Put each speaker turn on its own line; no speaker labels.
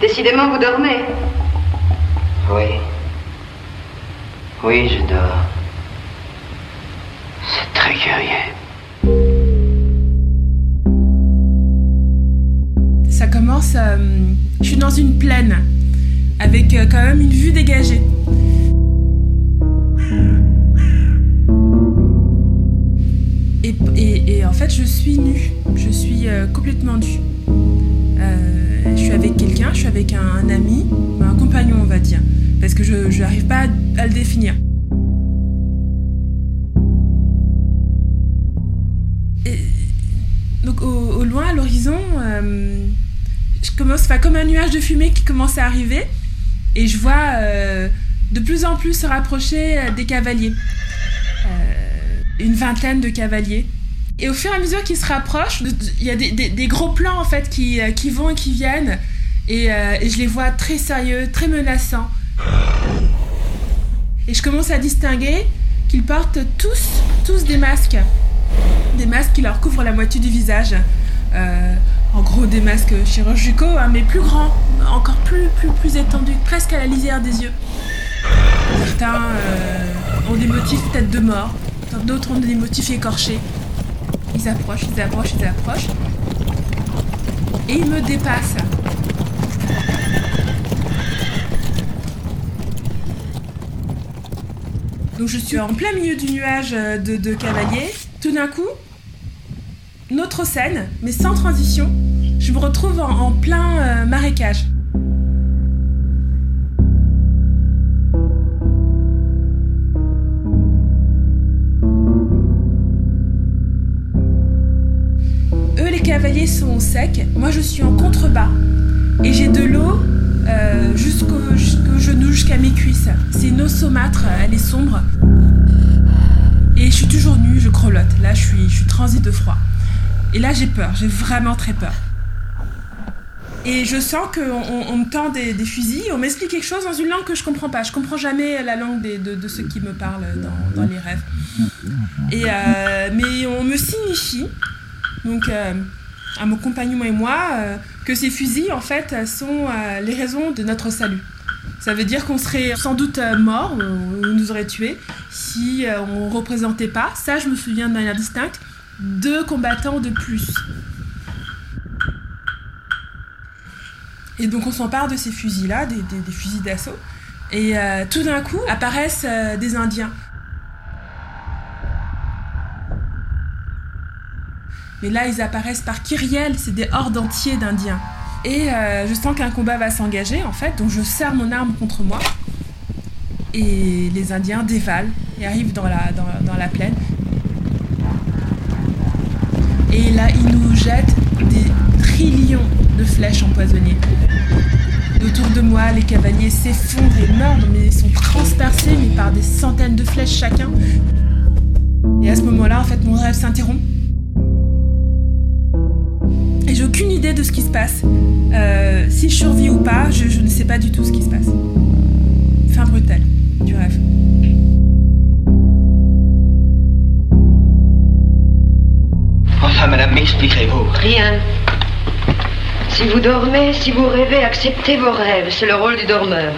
Décidément, vous dormez.
Oui. Oui, je dors. C'est très curieux.
Ça commence. euh, je suis dans une plaine, avec euh, quand même une vue dégagée. Et, et- et en fait, je suis nue. Je suis euh, complètement nue. Avec un, ami, un compagnon, on va dire. Parce que je n'arrive pas à, le définir. Donc, au, loin, à l'horizon, euh, je commence, enfin, comme un nuage de fumée qui commence à arriver. Et je vois euh, de plus en plus se rapprocher euh, des cavaliers. Une vingtaine de cavaliers. Et au fur et à mesure qu'ils se rapprochent, il y a des, des- gros plans en fait qui, qui vont et qui viennent. Et, euh, et je les vois très sérieux, très menaçants. Et je commence à distinguer qu'ils portent tous, tous des masques. Des masques qui leur couvrent la moitié du visage. Euh, en gros, des masques chirurgicaux, hein, mais plus grands, encore plus, plus, plus étendus, presque à la lisière des yeux. Certains euh, ont des motifs tête de mort, d'autres ont des motifs écorchés. Ils approchent, ils approchent, ils approchent. Et ils me dépassent. Donc je suis en plein milieu du nuage euh, de, de cavaliers. Tout d'un coup, notre scène, mais sans transition, je me retrouve en, plein euh, marécage. Eux, les cavaliers sont secs, moi je suis en contrebas. Et j'ai de l'eau euh, jusqu'au jusqu'au genou, jusqu'à mes eau saumâtre, elle est sombre. Et je suis toujours nue, je grelotte. Là, je suis, je suis transie de froid. Et là, j'ai peur, j'ai vraiment très peur. Et je sens qu'on on- me tend des, fusils, on m'explique quelque chose dans une langue que je comprends pas. Je comprends jamais la langue de, ceux qui me parlent dans, les rêves. Et, euh, mais on me signifie, donc euh, à mon compagnon et moi, euh, que ces fusils, en fait, sont euh, les raisons de notre salut. Ça veut dire qu'on serait sans doute euh, mort, on nous aurait tués, si euh, on représentait pas, ça je me souviens de manière distincte, deux combattants de plus. Et donc on s'empare de ces fusils-là, des, fusils d'assaut, et euh, tout d'un coup apparaissent des Indiens. Mais là, ils apparaissent par kyrielle, c'est des hordes entiers d'Indiens. Et euh, je sens qu'un combat va s'engager, en fait, donc je serre mon arme contre moi. Et les Indiens dévalent et arrivent dans la, plaine. Et là, ils nous jettent des trillions de flèches empoisonnées. Autour de moi, les cavaliers s'effondrent et meurent, mais ils sont transpercés mais par des centaines de flèches chacun. Et à ce moment-là, en fait, mon rêve s'interrompt. Et j'ai aucune idée de ce qui se passe. Euh, si je survis ou pas, je, je ne sais pas du tout ce qui se passe. Fin brutale du rêve.
Enfin, madame, m'expliquerez-vous
Rien. Si vous dormez, si vous rêvez, acceptez vos rêves. C'est le rôle du dormeur.